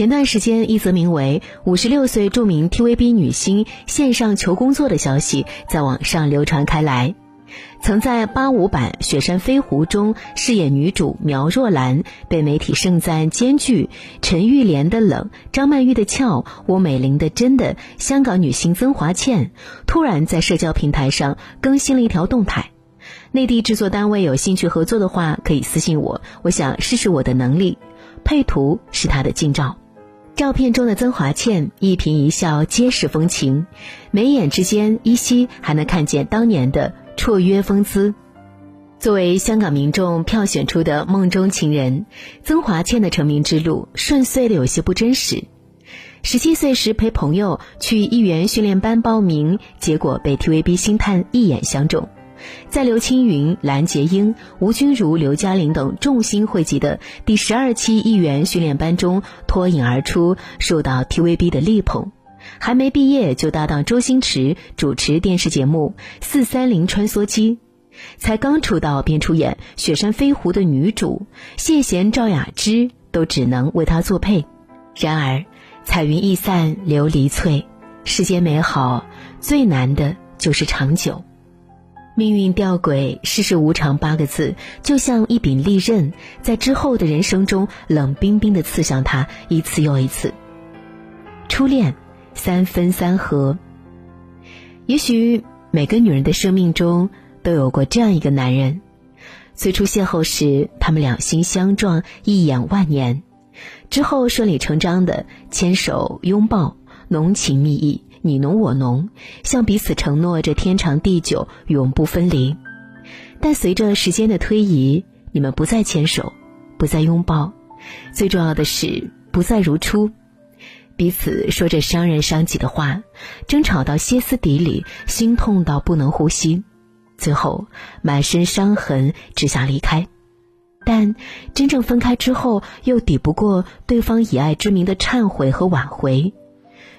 前段时间，一则名为“五十六岁著名 TVB 女星线上求工作”的消息在网上流传开来。曾在八五版《雪山飞狐》中饰演女主苗若兰，被媒体盛赞兼具陈玉莲的冷、张曼玉的俏、翁美玲的真的香港女星曾华倩，突然在社交平台上更新了一条动态：内地制作单位有兴趣合作的话，可以私信我，我想试试我的能力。配图是她的近照，照片中的曾华倩一颦一笑皆是风情，眉眼之间依稀还能看见当年的。绰约风姿，作为香港民众票选出的梦中情人，曾华倩的成名之路顺遂的有些不真实。十七岁时陪朋友去艺员训练班报名，结果被 TVB 星探一眼相中，在刘青云、蓝洁瑛、吴君如、刘嘉玲等众星汇集的第十二期艺员训练班中脱颖而出，受到 TVB 的力捧。还没毕业就搭档周星驰主持电视节目《四三零穿梭机》，才刚出道便出演《雪山飞狐》的女主，谢贤、赵雅芝都只能为他作配。然而，彩云易散琉璃脆，世间美好最难的就是长久。命运吊诡，世事无常八个字，就像一柄利刃，在之后的人生中冷冰冰的刺向他一次又一次。初恋。三分三合。也许每个女人的生命中都有过这样一个男人，最初邂逅时，他们两心相撞，一眼万年；之后顺理成章的牵手拥抱，浓情蜜意，你侬我侬，向彼此承诺着天长地久，永不分离。但随着时间的推移，你们不再牵手，不再拥抱，最重要的是不再如初。彼此说着伤人伤己的话，争吵到歇斯底里，心痛到不能呼吸，最后满身伤痕只想离开。但真正分开之后，又抵不过对方以爱之名的忏悔和挽回，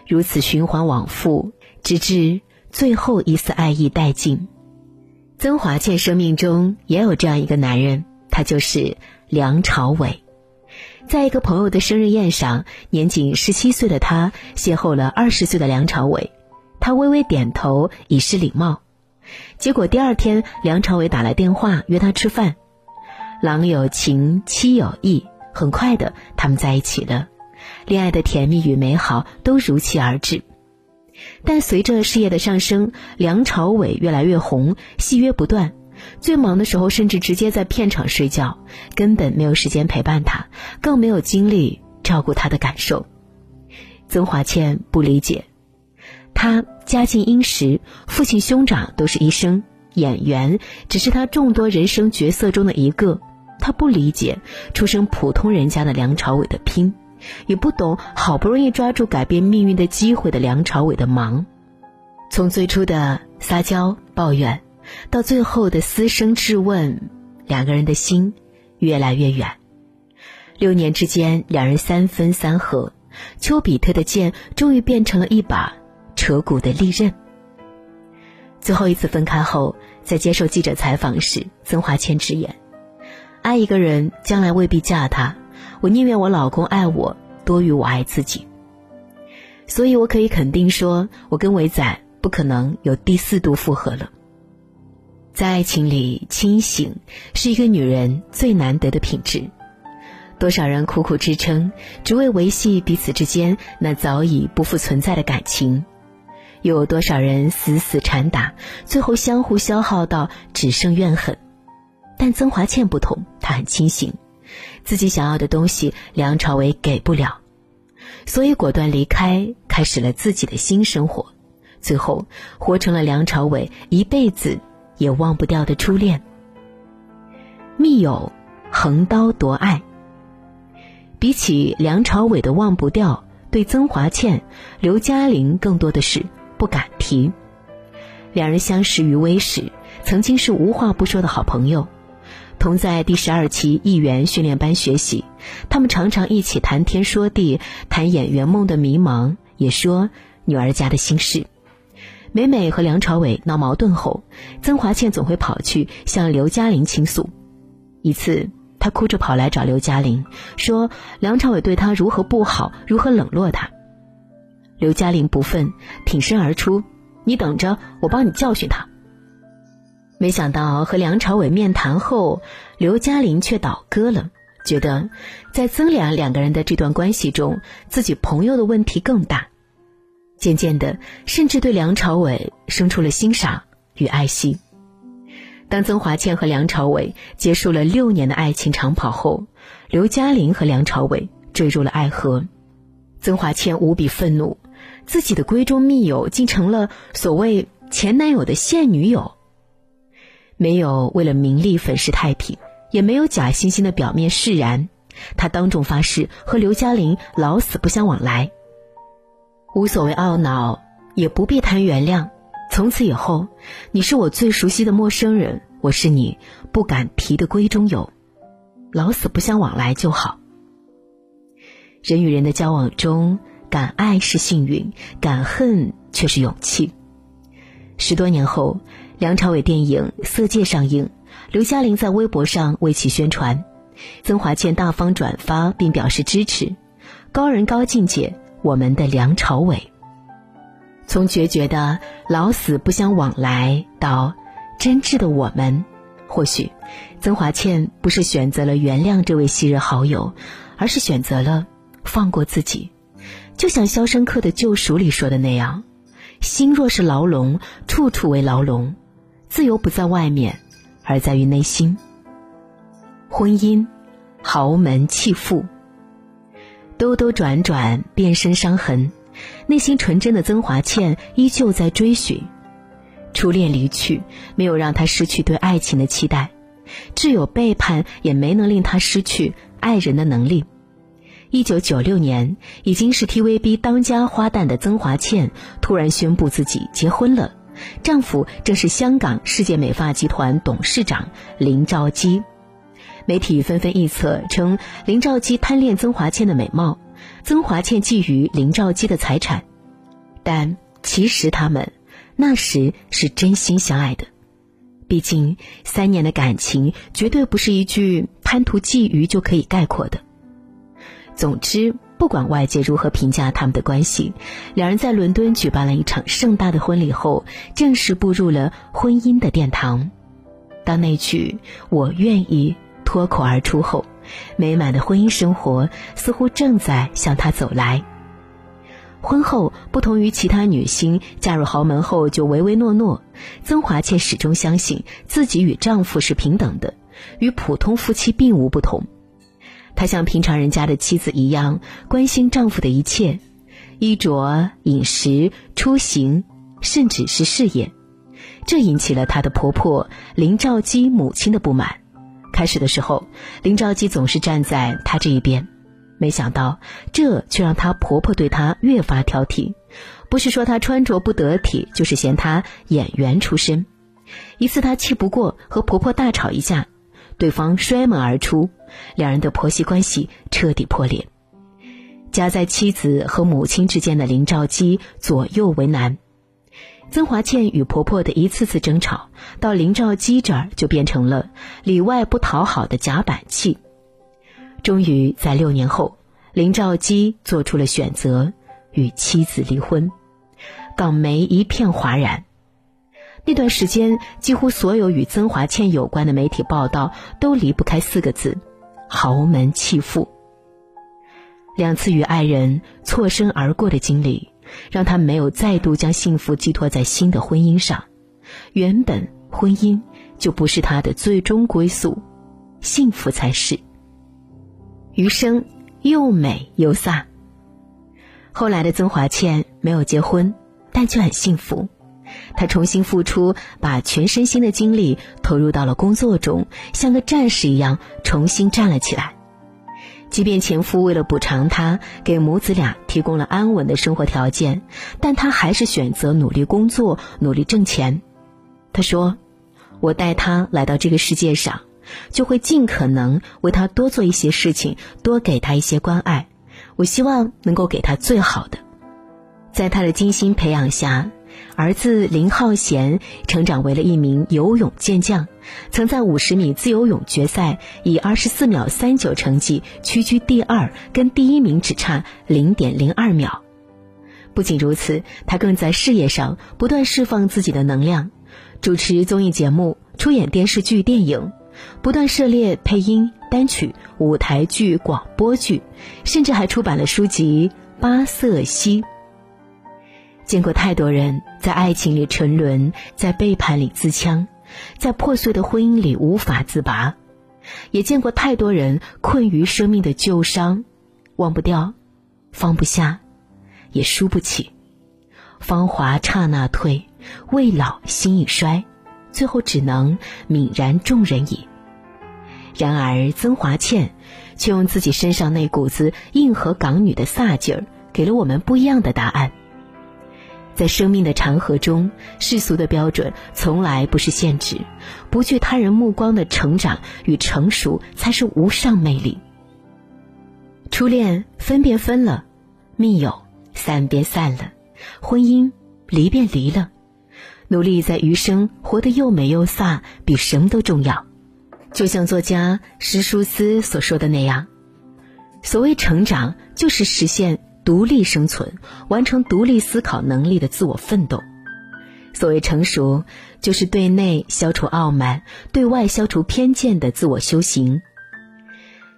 如此循环往复，直至最后一丝爱意殆尽。曾华倩生命中也有这样一个男人，他就是梁朝伟。在一个朋友的生日宴上，年仅十七岁的他邂逅了二十岁的梁朝伟，他微微点头以示礼貌。结果第二天，梁朝伟打来电话约他吃饭。郎有情，妻有意，很快的他们在一起了，恋爱的甜蜜与美好都如期而至。但随着事业的上升，梁朝伟越来越红，戏约不断。最忙的时候，甚至直接在片场睡觉，根本没有时间陪伴他，更没有精力照顾他的感受。曾华倩不理解，他家境殷实，父亲兄长都是医生，演员只是他众多人生角色中的一个。他不理解出身普通人家的梁朝伟的拼，也不懂好不容易抓住改变命运的机会的梁朝伟的忙。从最初的撒娇抱怨。到最后的私生质问，两个人的心越来越远。六年之间，两人三分三合。丘比特的箭终于变成了一把扯骨的利刃。最后一次分开后，在接受记者采访时，曾华倩直言：“爱一个人，将来未必嫁他。我宁愿我老公爱我多于我爱自己。所以我可以肯定说，我跟伟仔不可能有第四度复合了。”在爱情里，清醒是一个女人最难得的品质。多少人苦苦支撑，只为维系彼此之间那早已不复存在的感情；又有多少人死死缠打，最后相互消耗到只剩怨恨。但曾华倩不同，她很清醒，自己想要的东西梁朝伟给不了，所以果断离开，开始了自己的新生活。最后，活成了梁朝伟一辈子。也忘不掉的初恋。密友横刀夺爱。比起梁朝伟的忘不掉，对曾华倩、刘嘉玲更多的是不敢提。两人相识于微时，曾经是无话不说的好朋友，同在第十二期艺员训练班学习，他们常常一起谈天说地，谈演员梦的迷茫，也说女儿家的心事。每每和梁朝伟闹矛盾后，曾华倩总会跑去向刘嘉玲倾诉。一次，他哭着跑来找刘嘉玲，说梁朝伟对她如何不好，如何冷落她。刘嘉玲不忿，挺身而出：“你等着，我帮你教训他。”没想到和梁朝伟面谈后，刘嘉玲却倒戈了，觉得在曾梁两个人的这段关系中，自己朋友的问题更大。渐渐的，甚至对梁朝伟生出了欣赏与爱惜。当曾华倩和梁朝伟结束了六年的爱情长跑后，刘嘉玲和梁朝伟坠入了爱河。曾华倩无比愤怒，自己的闺中密友竟成了所谓前男友的现女友。没有为了名利粉饰太平，也没有假惺惺的表面释然，他当众发誓和刘嘉玲老死不相往来。无所谓懊恼，也不必谈原谅。从此以后，你是我最熟悉的陌生人，我是你不敢提的闺中友，老死不相往来就好。人与人的交往中，敢爱是幸运，敢恨却是勇气。十多年后，梁朝伟电影《色戒》上映，刘嘉玲在微博上为其宣传，曾华倩大方转发并表示支持，高人高境界，我们的梁朝伟。从决绝的老死不相往来到真挚的我们，或许曾华倩不是选择了原谅这位昔日好友，而是选择了放过自己。就像《肖申克的救赎》里说的那样：“心若是牢笼，处处为牢笼。自由不在外面，而在于内心。”婚姻，豪门弃妇，兜兜转转，变身伤痕。内心纯真的曾华倩依旧在追寻，初恋离去没有让她失去对爱情的期待，挚友背叛也没能令她失去爱人的能力。一九九六年，已经是 TVB 当家花旦的曾华倩突然宣布自己结婚了，丈夫正是香港世界美发集团董事长林兆基。媒体纷纷臆测称，林兆基贪恋曾华倩的美貌。曾华倩觊觎林兆基的财产，但其实他们那时是真心相爱的。毕竟三年的感情绝对不是一句贪图觊觎就可以概括的。总之，不管外界如何评价他们的关系，两人在伦敦举办了一场盛大的婚礼后，正式步入了婚姻的殿堂。当那句“我愿意”脱口而出后。美满的婚姻生活似乎正在向她走来。婚后，不同于其他女星嫁入豪门后就唯唯诺诺，曾华倩始终相信自己与丈夫是平等的，与普通夫妻并无不同。她像平常人家的妻子一样关心丈夫的一切，衣着、饮食、出行，甚至是事业，这引起了她的婆婆林兆基母亲的不满。开始的时候，林兆基总是站在她这一边，没想到这却让她婆婆对她越发挑剔，不是说她穿着不得体，就是嫌她演员出身。一次她气不过，和婆婆大吵一架，对方摔门而出，两人的婆媳关系彻底破裂。夹在妻子和母亲之间的林兆基左右为难。曾华倩与婆婆的一次次争吵，到林兆基这儿就变成了里外不讨好的夹板气。终于在六年后，林兆基做出了选择，与妻子离婚。港媒一片哗然。那段时间，几乎所有与曾华倩有关的媒体报道都离不开四个字：豪门弃妇。两次与爱人错身而过的经历。让他没有再度将幸福寄托在新的婚姻上，原本婚姻就不是他的最终归宿，幸福才是。余生又美又飒。后来的曾华倩没有结婚，但却很幸福。她重新付出，把全身心的精力投入到了工作中，像个战士一样重新站了起来。即便前夫为了补偿她，给母子俩提供了安稳的生活条件，但她还是选择努力工作，努力挣钱。她说：“我带他来到这个世界上，就会尽可能为他多做一些事情，多给他一些关爱。我希望能够给他最好的。”在她的精心培养下，儿子林浩贤成长为了一名游泳健将，曾在五十米自由泳决赛以二十四秒三九成绩屈居第二，跟第一名只差零点零二秒。不仅如此，他更在事业上不断释放自己的能量，主持综艺节目，出演电视剧、电影，不断涉猎配音、单曲、舞台剧、广播剧，甚至还出版了书籍《八色兮》。见过太多人在爱情里沉沦，在背叛里自戕，在破碎的婚姻里无法自拔，也见过太多人困于生命的旧伤，忘不掉，放不下，也输不起。芳华刹那退，未老心已衰，最后只能泯然众人矣。然而曾华倩却用自己身上那股子硬核港女的飒劲儿，给了我们不一样的答案。在生命的长河中，世俗的标准从来不是限制，不惧他人目光的成长与成熟才是无上魅力。初恋分便分了，密友散便散了，婚姻离便离了，努力在余生活得又美又飒，比什么都重要。就像作家施舒斯所说的那样，所谓成长，就是实现。独立生存，完成独立思考能力的自我奋斗。所谓成熟，就是对内消除傲慢，对外消除偏见的自我修行。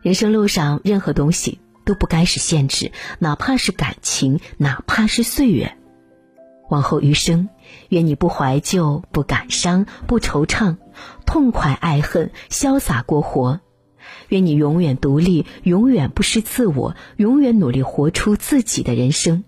人生路上，任何东西都不该是限制，哪怕是感情，哪怕是岁月。往后余生，愿你不怀旧，不感伤，不惆怅，痛快爱恨，潇洒过活。愿你永远独立，永远不失自我，永远努力活出自己的人生。